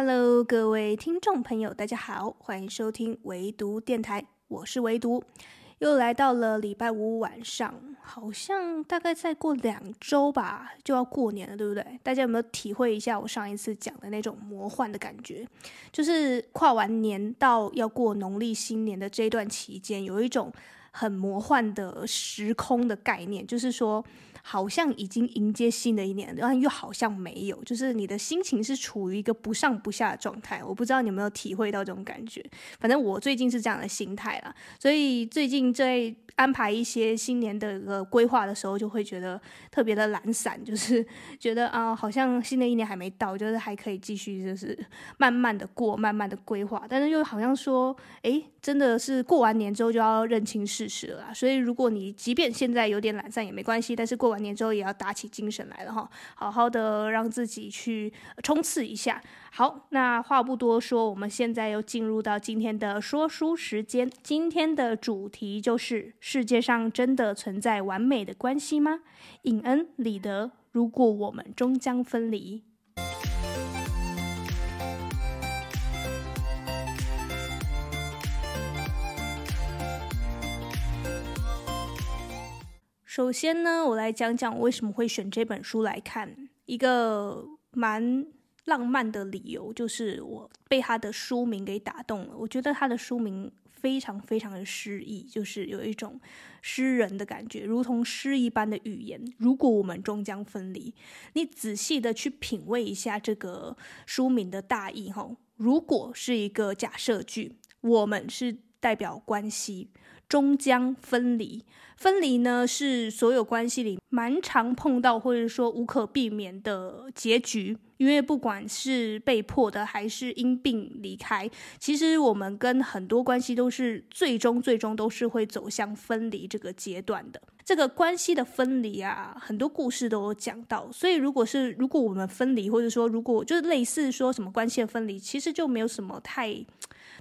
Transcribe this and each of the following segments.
Hello，各位听众朋友，大家好，欢迎收听唯独电台，我是唯独，又来到了礼拜五晚上，好像大概再过两周吧，就要过年了，对不对？大家有没有体会一下我上一次讲的那种魔幻的感觉？就是跨完年到要过农历新年的这段期间，有一种很魔幻的时空的概念，就是说。好像已经迎接新的一年，然后又好像没有，就是你的心情是处于一个不上不下的状态。我不知道你有没有体会到这种感觉，反正我最近是这样的心态啦。所以最近在安排一些新年的一个规划的时候，就会觉得特别的懒散，就是觉得啊，好像新的一年还没到，就是还可以继续，就是慢慢的过，慢慢的规划。但是又好像说，诶，真的是过完年之后就要认清事实了。所以如果你即便现在有点懒散也没关系，但是过完。年之后也要打起精神来了哈，好好的让自己去冲刺一下。好，那话不多说，我们现在又进入到今天的说书时间。今天的主题就是：世界上真的存在完美的关系吗？尹恩、李德，如果我们终将分离。首先呢，我来讲讲我为什么会选这本书来看。一个蛮浪漫的理由，就是我被他的书名给打动了。我觉得他的书名非常非常的诗意，就是有一种诗人的感觉，如同诗一般的语言。如果我们终将分离，你仔细的去品味一下这个书名的大意，哈，如果是一个假设句，我们是代表关系。终将分离，分离呢是所有关系里蛮常碰到或者说无可避免的结局，因为不管是被迫的还是因病离开，其实我们跟很多关系都是最终最终都是会走向分离这个阶段的。这个关系的分离啊，很多故事都有讲到，所以如果是如果我们分离，或者说如果就是类似说什么关系的分离，其实就没有什么太。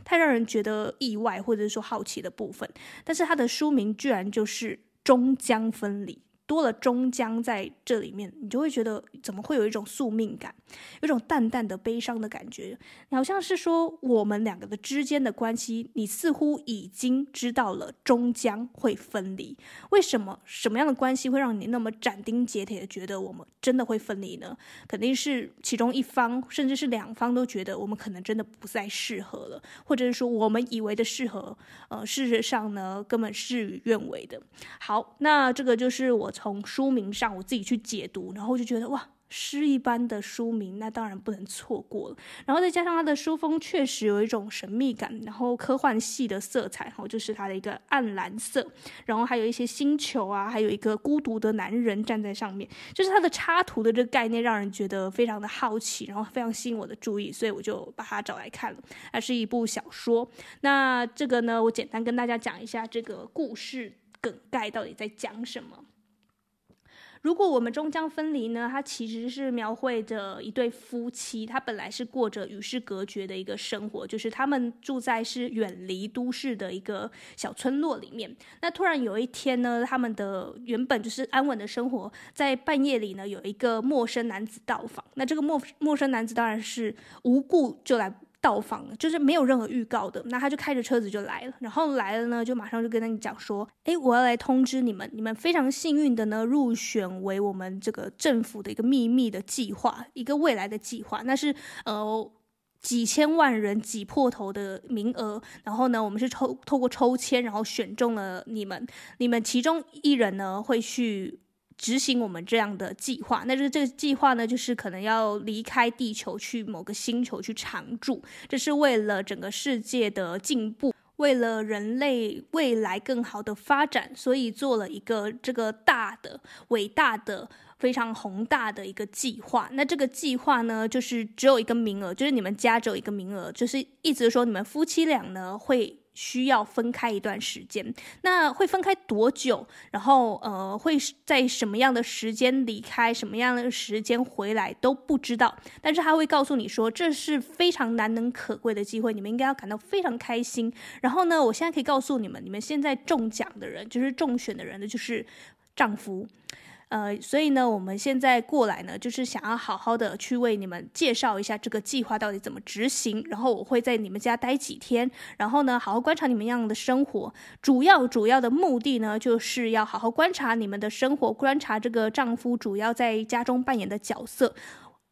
太让人觉得意外或者说好奇的部分，但是它的书名居然就是终将分离。多了终将在这里面，你就会觉得怎么会有一种宿命感，有种淡淡的悲伤的感觉。好像是说我们两个的之间的关系，你似乎已经知道了终将会分离。为什么？什么样的关系会让你那么斩钉截铁的觉得我们真的会分离呢？肯定是其中一方，甚至是两方都觉得我们可能真的不再适合了，或者是说我们以为的适合，呃，事实上呢，根本事与愿违的。好，那这个就是我。从书名上我自己去解读，然后就觉得哇，诗一般的书名，那当然不能错过了。然后再加上它的书封确实有一种神秘感，然后科幻系的色彩，然后就是它的一个暗蓝色，然后还有一些星球啊，还有一个孤独的男人站在上面，就是它的插图的这个概念让人觉得非常的好奇，然后非常吸引我的注意，所以我就把它找来看了。它是一部小说，那这个呢，我简单跟大家讲一下这个故事梗概到底在讲什么。如果我们终将分离呢？它其实是描绘着一对夫妻，他本来是过着与世隔绝的一个生活，就是他们住在是远离都市的一个小村落里面。那突然有一天呢，他们的原本就是安稳的生活，在半夜里呢，有一个陌生男子到访。那这个陌陌生男子当然是无故就来。到访就是没有任何预告的，那他就开着车子就来了，然后来了呢，就马上就跟他讲说，诶，我要来通知你们，你们非常幸运的呢，入选为我们这个政府的一个秘密的计划，一个未来的计划，那是呃几千万人挤破头的名额，然后呢，我们是抽透过抽签，然后选中了你们，你们其中一人呢会去。执行我们这样的计划，那就是这个计划呢，就是可能要离开地球去某个星球去常住，这是为了整个世界的进步，为了人类未来更好的发展，所以做了一个这个大的、伟大的、非常宏大的一个计划。那这个计划呢，就是只有一个名额，就是你们家只有一个名额，就是意思说你们夫妻俩呢会。需要分开一段时间，那会分开多久？然后呃，会在什么样的时间离开，什么样的时间回来都不知道。但是他会告诉你说，这是非常难能可贵的机会，你们应该要感到非常开心。然后呢，我现在可以告诉你们，你们现在中奖的人，就是中选的人呢，就是丈夫。呃，所以呢，我们现在过来呢，就是想要好好的去为你们介绍一下这个计划到底怎么执行。然后我会在你们家待几天，然后呢，好好观察你们样的生活。主要主要的目的呢，就是要好好观察你们的生活，观察这个丈夫主要在家中扮演的角色，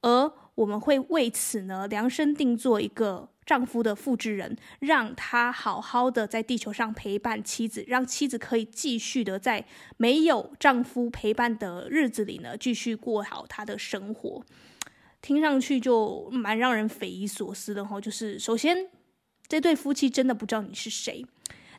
而我们会为此呢量身定做一个。丈夫的复制人，让他好好的在地球上陪伴妻子，让妻子可以继续的在没有丈夫陪伴的日子里呢，继续过好她的生活。听上去就蛮让人匪夷所思的哈，就是首先这对夫妻真的不知道你是谁，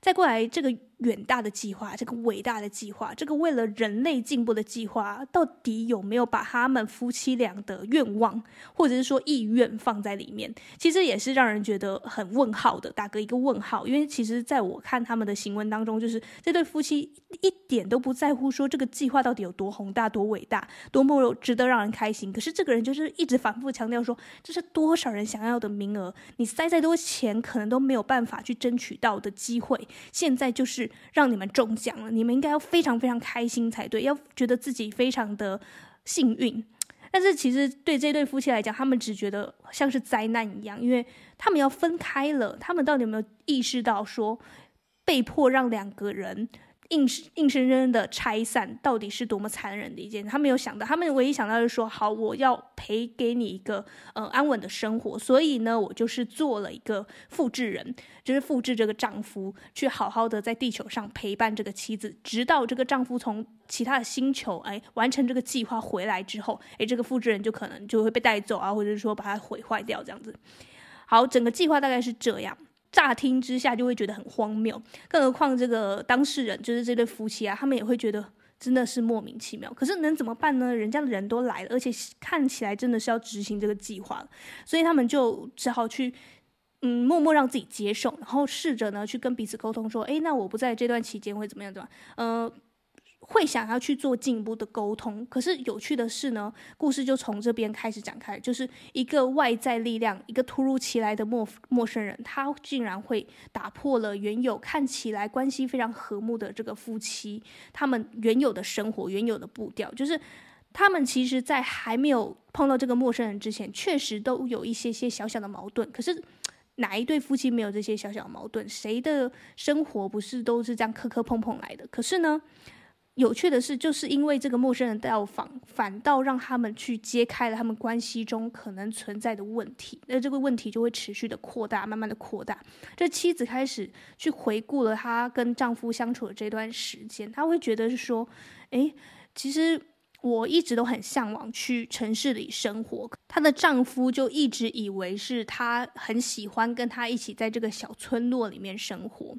再过来这个。远大的计划，这个伟大的计划，这个为了人类进步的计划，到底有没有把他们夫妻俩的愿望，或者是说意愿放在里面？其实也是让人觉得很问号的，打个一个问号。因为其实在我看他们的行文当中，就是这对夫妻一点都不在乎说这个计划到底有多宏大、多伟大、多么值得让人开心。可是这个人就是一直反复强调说，这是多少人想要的名额，你塞再多钱，可能都没有办法去争取到的机会。现在就是。让你们中奖了，你们应该要非常非常开心才对，要觉得自己非常的幸运。但是其实对这对夫妻来讲，他们只觉得像是灾难一样，因为他们要分开了。他们到底有没有意识到说，被迫让两个人？硬是硬生生的拆散，到底是多么残忍的一件？他没有想到，他们唯一想到就是说，好，我要赔给你一个呃安稳的生活，所以呢，我就是做了一个复制人，就是复制这个丈夫，去好好的在地球上陪伴这个妻子，直到这个丈夫从其他的星球哎完成这个计划回来之后，哎，这个复制人就可能就会被带走啊，或者是说把它毁坏掉这样子。好，整个计划大概是这样。乍听之下就会觉得很荒谬，更何况这个当事人就是这对夫妻啊，他们也会觉得真的是莫名其妙。可是能怎么办呢？人家的人都来了，而且看起来真的是要执行这个计划，所以他们就只好去，嗯，默默让自己接受，然后试着呢去跟彼此沟通说，诶，那我不在这段期间会怎么样，怎么？嗯、会想要去做进一步的沟通，可是有趣的是呢，故事就从这边开始展开，就是一个外在力量，一个突如其来的陌陌生人，他竟然会打破了原有看起来关系非常和睦的这个夫妻，他们原有的生活、原有的步调，就是他们其实，在还没有碰到这个陌生人之前，确实都有一些些小小的矛盾。可是哪一对夫妻没有这些小小的矛盾？谁的生活不是都是这样磕磕碰碰来的？可是呢？有趣的是，就是因为这个陌生人到访，反倒让他们去揭开了他们关系中可能存在的问题。那这个问题就会持续的扩大，慢慢的扩大。这妻子开始去回顾了她跟丈夫相处的这段时间，她会觉得是说，诶，其实我一直都很向往去城市里生活。她的丈夫就一直以为是她很喜欢跟她一起在这个小村落里面生活。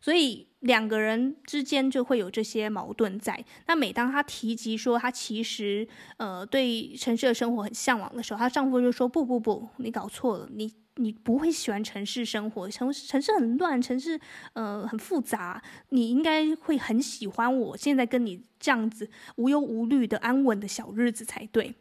所以两个人之间就会有这些矛盾在。那每当她提及说她其实呃对城市的生活很向往的时候，她丈夫就说：“不不不，你搞错了，你你不会喜欢城市生活，城城市很乱，城市呃很复杂，你应该会很喜欢我现在跟你这样子无忧无虑的安稳的小日子才对。”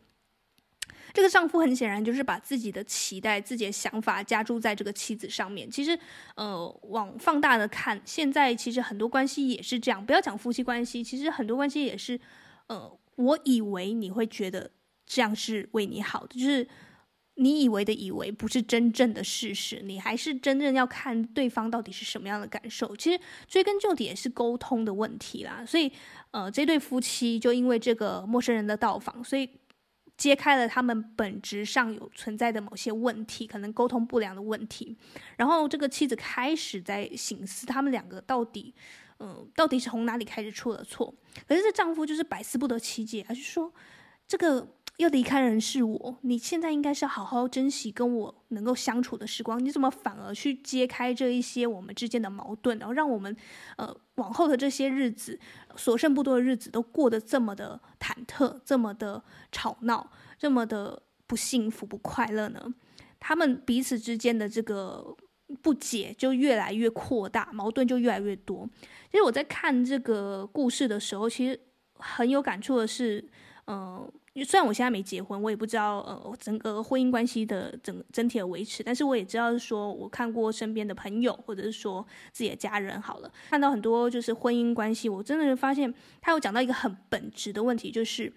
这个丈夫很显然就是把自己的期待、自己的想法加注在这个妻子上面。其实，呃，往放大的看，现在其实很多关系也是这样。不要讲夫妻关系，其实很多关系也是，呃，我以为你会觉得这样是为你好的，就是你以为的以为，不是真正的事实。你还是真正要看对方到底是什么样的感受。其实追根究底也是沟通的问题啦。所以，呃，这对夫妻就因为这个陌生人的到访，所以。揭开了他们本质上有存在的某些问题，可能沟通不良的问题。然后这个妻子开始在醒思，他们两个到底，嗯、到底是从哪里开始出了错？可是这丈夫就是百思不得其解，他就说这个。要离开人是我，你现在应该是好好珍惜跟我能够相处的时光。你怎么反而去揭开这一些我们之间的矛盾，然后让我们呃往后的这些日子，所剩不多的日子都过得这么的忐忑，这么的吵闹，这么的不幸福、不快乐呢？他们彼此之间的这个不解就越来越扩大，矛盾就越来越多。其实我在看这个故事的时候，其实很有感触的是，嗯、虽然我现在没结婚，我也不知道呃整个婚姻关系的整整体的维持，但是我也知道说，我看过身边的朋友或者是说自己的家人，好了，看到很多就是婚姻关系，我真的是发现他有讲到一个很本质的问题，就是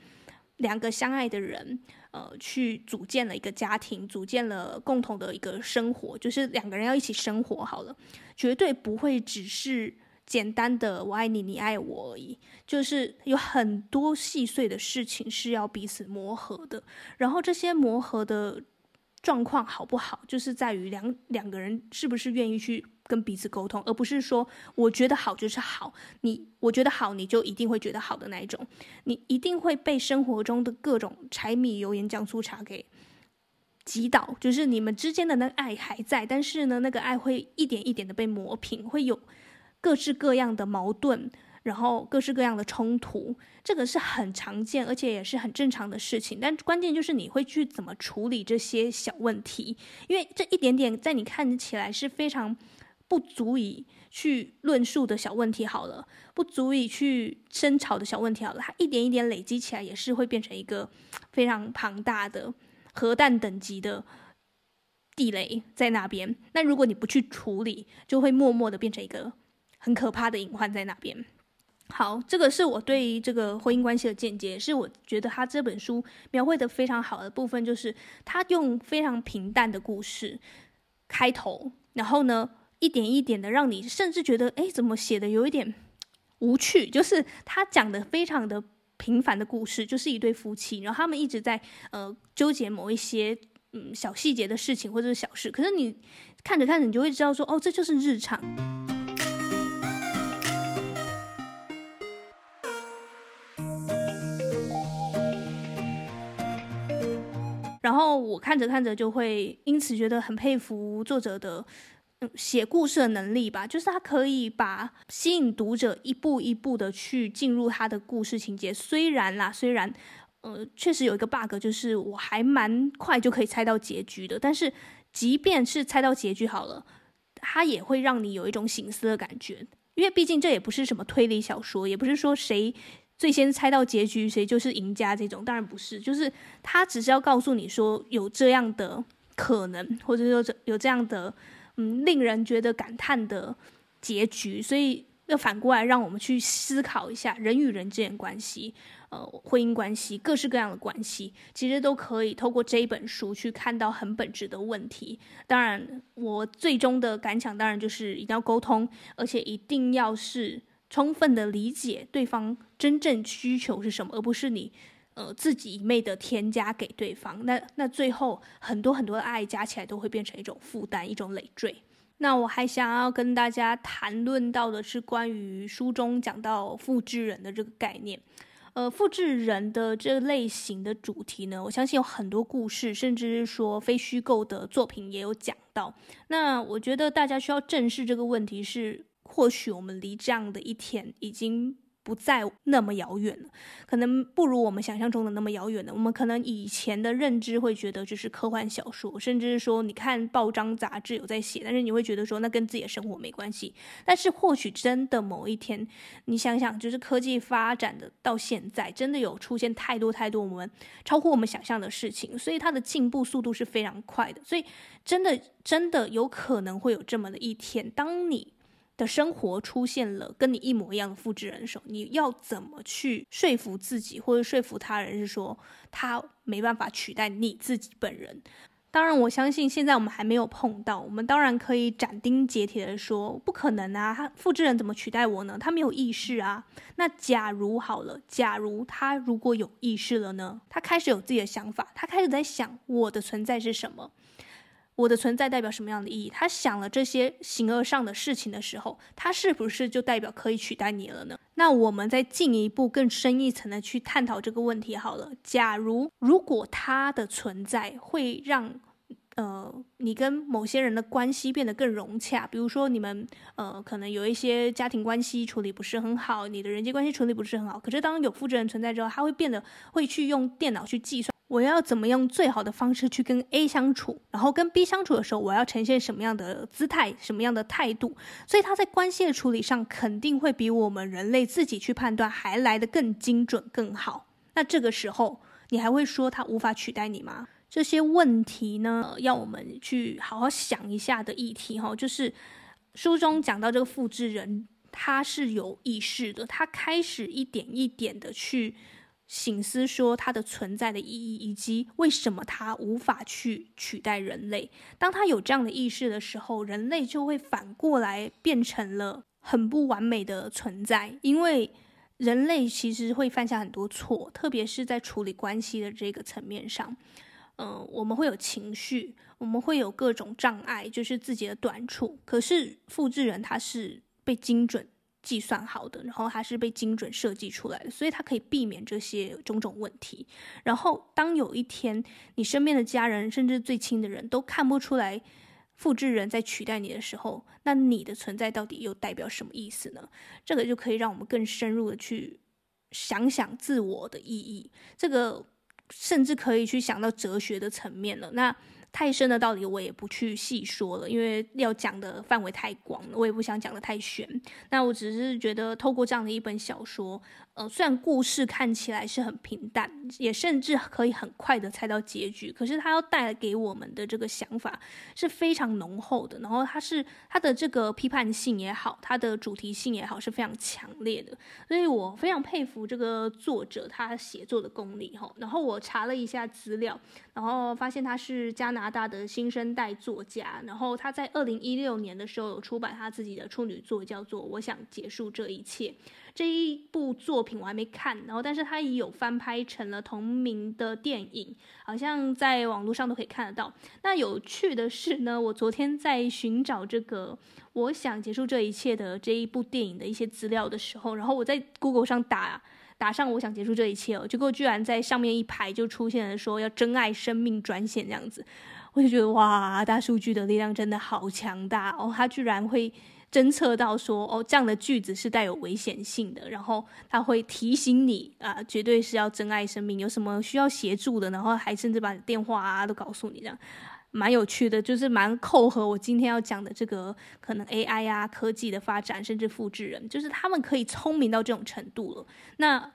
两个相爱的人，呃，去组建了一个家庭，组建了共同的一个生活，就是两个人要一起生活好了，绝对不会只是。简单的“我爱你，你爱我”而已，就是有很多细碎的事情是要彼此磨合的。然后这些磨合的状况好不好，就是在于两两个人是不是愿意去跟彼此沟通，而不是说我觉得好就是好，你我觉得好你就一定会觉得好的那一种。你一定会被生活中的各种柴米油盐酱醋茶给击倒，就是你们之间的那个爱还在，但是呢，那个爱会一点一点的被磨平，会有。各式各样的矛盾，然后各式各样的冲突，这个是很常见，而且也是很正常的事情。但关键就是你会去怎么处理这些小问题，因为这一点点在你看起来是非常不足以去论述的小问题，好了，不足以去争吵的小问题，好了，它一点一点累积起来，也是会变成一个非常庞大的核弹等级的地雷在那边。那如果你不去处理，就会默默的变成一个。很可怕的隐患在那边。好，这个是我对于这个婚姻关系的见解，是我觉得他这本书描绘的非常好的部分，就是他用非常平淡的故事开头，然后呢，一点一点的让你甚至觉得，哎，怎么写的有一点无趣？就是他讲的非常的平凡的故事，就是一对夫妻，然后他们一直在呃纠结某一些嗯小细节的事情或者是小事，可是你看着看着，你就会知道说，哦，这就是日常。然后我看着看着就会因此觉得很佩服作者的写故事的能力吧，就是他可以把吸引读者一步一步的去进入他的故事情节。虽然啦，虽然呃确实有一个 bug，就是我还蛮快就可以猜到结局的。但是即便是猜到结局好了，它也会让你有一种醒思的感觉，因为毕竟这也不是什么推理小说，也不是说谁。最先猜到结局，谁就是赢家？这种当然不是，就是他只是要告诉你说有这样的可能，或者说这有这样的嗯令人觉得感叹的结局，所以要反过来让我们去思考一下人与人之间关系，呃，婚姻关系，各式各样的关系，其实都可以透过这一本书去看到很本质的问题。当然，我最终的感想当然就是一定要沟通，而且一定要是。充分的理解对方真正需求是什么，而不是你，呃，自己一味的添加给对方。那那最后很多很多的爱加起来都会变成一种负担，一种累赘。那我还想要跟大家谈论到的是关于书中讲到复制人的这个概念。呃，复制人的这类型的主题呢，我相信有很多故事，甚至是说非虚构的作品也有讲到。那我觉得大家需要正视这个问题是。或许我们离这样的一天已经不再那么遥远了，可能不如我们想象中的那么遥远了。我们可能以前的认知会觉得就是科幻小说，甚至是说你看报章杂志有在写，但是你会觉得说那跟自己的生活没关系。但是或许真的某一天，你想想，就是科技发展的到现在，真的有出现太多太多我们超乎我们想象的事情，所以它的进步速度是非常快的。所以真的真的有可能会有这么的一天，当你。的生活出现了跟你一模一样的复制人手，你要怎么去说服自己或者说服他人，是说他没办法取代你自己本人？当然，我相信现在我们还没有碰到，我们当然可以斩钉截铁的说不可能啊！他复制人怎么取代我呢？他没有意识啊。那假如好了，假如他如果有意识了呢？他开始有自己的想法，他开始在想我的存在是什么？我的存在代表什么样的意义？他想了这些形而上的事情的时候，他是不是就代表可以取代你了呢？那我们再进一步更深一层的去探讨这个问题好了。假如如果他的存在会让呃你跟某些人的关系变得更融洽，比如说你们呃可能有一些家庭关系处理不是很好，你的人际关系处理不是很好，可是当有复制人存在之后，他会变得会去用电脑去计算。我要怎么用最好的方式去跟 A 相处，然后跟 B 相处的时候，我要呈现什么样的姿态、什么样的态度？所以他在关系的处理上肯定会比我们人类自己去判断还来得更精准、更好。那这个时候，你还会说他无法取代你吗？这些问题呢，要我们去好好想一下的议题哈，就是书中讲到这个复制人，他是有意识的，他开始一点一点的去。醒思说它的存在的意义，以及为什么它无法去取代人类。当他有这样的意识的时候，人类就会反过来变成了很不完美的存在。因为人类其实会犯下很多错，特别是在处理关系的这个层面上。嗯、我们会有情绪，我们会有各种障碍，就是自己的短处。可是复制人他是被精准。计算好的，然后它是被精准设计出来的，所以它可以避免这些种种问题。然后，当有一天你身边的家人，甚至最亲的人都看不出来复制人在取代你的时候，那你的存在到底又代表什么意思呢？这个就可以让我们更深入的去想想自我的意义。这个甚至可以去想到哲学的层面了。那。太深的道理我也不去细说了，因为要讲的范围太广了，我也不想讲的太玄。那我只是觉得，透过这样的一本小说。呃，虽然故事看起来是很平淡，也甚至可以很快的猜到结局，可是它要带给我们的这个想法是非常浓厚的。然后它是它的这个批判性也好，它的主题性也好，是非常强烈的。所以我非常佩服这个作者他写作的功力哈。然后我查了一下资料，然后发现他是加拿大的新生代作家。然后他在二零一六年的时候有出版他自己的处女作，叫做《我想结束这一切》。这一部作品我还没看，然后但是他也有翻拍成了同名的电影，好像在网络上都可以看得到。那有趣的是呢，我昨天在寻找这个我想结束这一切的这一部电影的一些资料的时候，然后我在 Google 上打打上我想结束这一切哦，结果居然在上面一排就出现了说要珍爱生命专线这样子，我就觉得哇，大数据的力量真的好强大哦，它居然会。侦测到说哦，这样的句子是带有危险性的，然后他会提醒你啊，绝对是要珍爱生命，有什么需要协助的，然后还甚至把电话啊都告诉你，这样蛮有趣的，就是蛮扣合我今天要讲的这个可能 AI 啊科技的发展，甚至复制人，就是他们可以聪明到这种程度了。那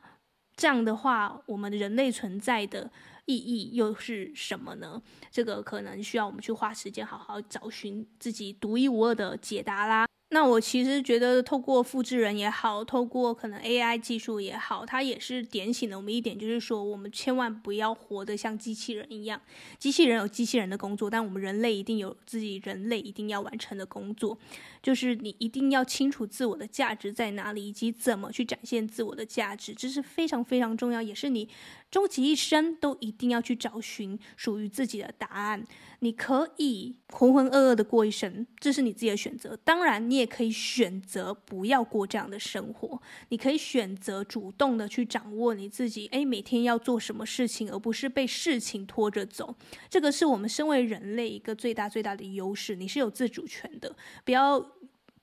这样的话，我们人类存在的意义又是什么呢？这个可能需要我们去花时间好好找寻自己独一无二的解答啦。那我其实觉得，透过复制人也好，透过可能 AI 技术也好，它也是点醒了我们一点，就是说，我们千万不要活得像机器人一样。机器人有机器人的工作，但我们人类一定有自己人类一定要完成的工作，就是你一定要清楚自我的价值在哪里，以及怎么去展现自我的价值，这是非常非常重要，也是你终其一生都一定要去找寻属于自己的答案。你可以浑浑噩噩的过一生，这是你自己的选择。当然，你也可以选择不要过这样的生活。你可以选择主动的去掌握你自己，诶，每天要做什么事情，而不是被事情拖着走。这个是我们身为人类一个最大最大的优势。你是有自主权的，不要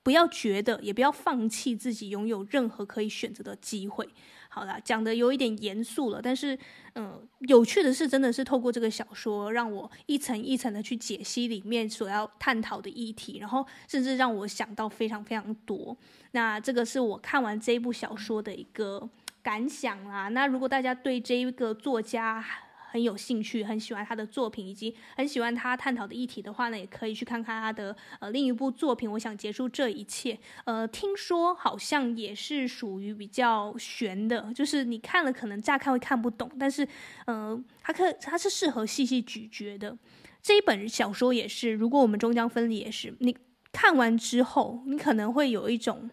不要觉得，也不要放弃自己拥有任何可以选择的机会。好啦，讲的有一点严肃了，但是，嗯，有趣的是，真的是透过这个小说，让我一层一层的去解析里面所要探讨的议题，然后甚至让我想到非常非常多。那这个是我看完这一部小说的一个感想啦。那如果大家对这一个作家，很有兴趣，很喜欢他的作品，以及很喜欢他探讨的议题的话呢，也可以去看看他的呃另一部作品。我想结束这一切。呃，听说好像也是属于比较悬的，就是你看了可能乍看会看不懂，但是呃，它可它是适合细细咀嚼的。这一本小说也是，如果我们终将分离也是，你看完之后，你可能会有一种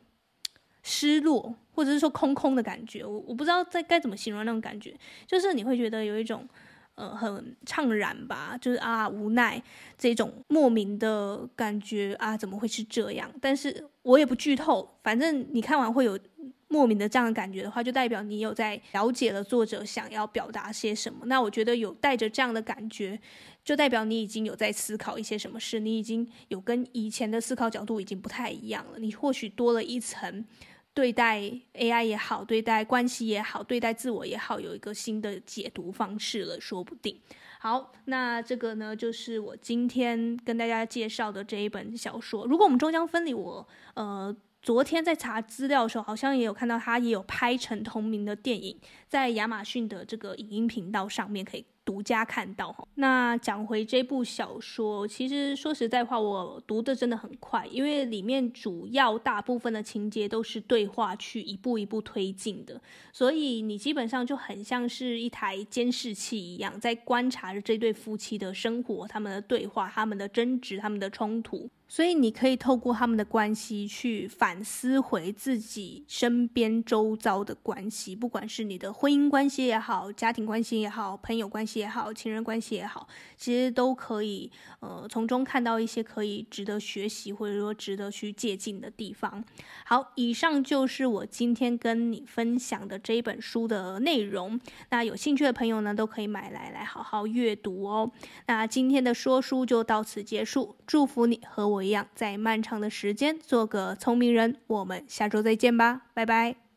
失落，或者是说空空的感觉。我我不知道在该怎么形容那种感觉，就是你会觉得有一种。呃，很怅然吧，就是啊，无奈这种莫名的感觉啊，怎么会是这样？但是我也不剧透，反正你看完会有莫名的这样的感觉的话，就代表你有在了解了作者想要表达些什么。那我觉得有带着这样的感觉，就代表你已经有在思考一些什么事，你已经有跟以前的思考角度已经不太一样了，你或许多了一层。对待 AI 也好，对待关系也好，对待自我也好，有一个新的解读方式了，说不定。好，那这个呢，就是我今天跟大家介绍的这一本小说。如果我们终将分离，我呃昨天在查资料的时候，好像也有看到他也有拍成同名的电影，在亚马逊的这个影音频道上面可以独家看到。那讲回这部小说，其实说实在话，我读的真的很快，因为里面主要大部分的情节都是对话去一步一步推进的，所以你基本上就很像是一台监视器一样，在观察着这对夫妻的生活、他们的对话、他们的争执、他们的冲突。所以你可以透过他们的关系去反思回自己身边周遭的关系，不管是你的婚姻关系也好，家庭关系也好，朋友关系也好，情人关系也好，其实都可以呃从中看到一些可以值得学习或者说值得去借鉴的地方。好，以上就是我今天跟你分享的这一本书的内容。那有兴趣的朋友呢，都可以买来来好好阅读哦。那今天的说书就到此结束，祝福你和我一样，在漫长的时间做个聪明人。我们下周再见吧，拜拜。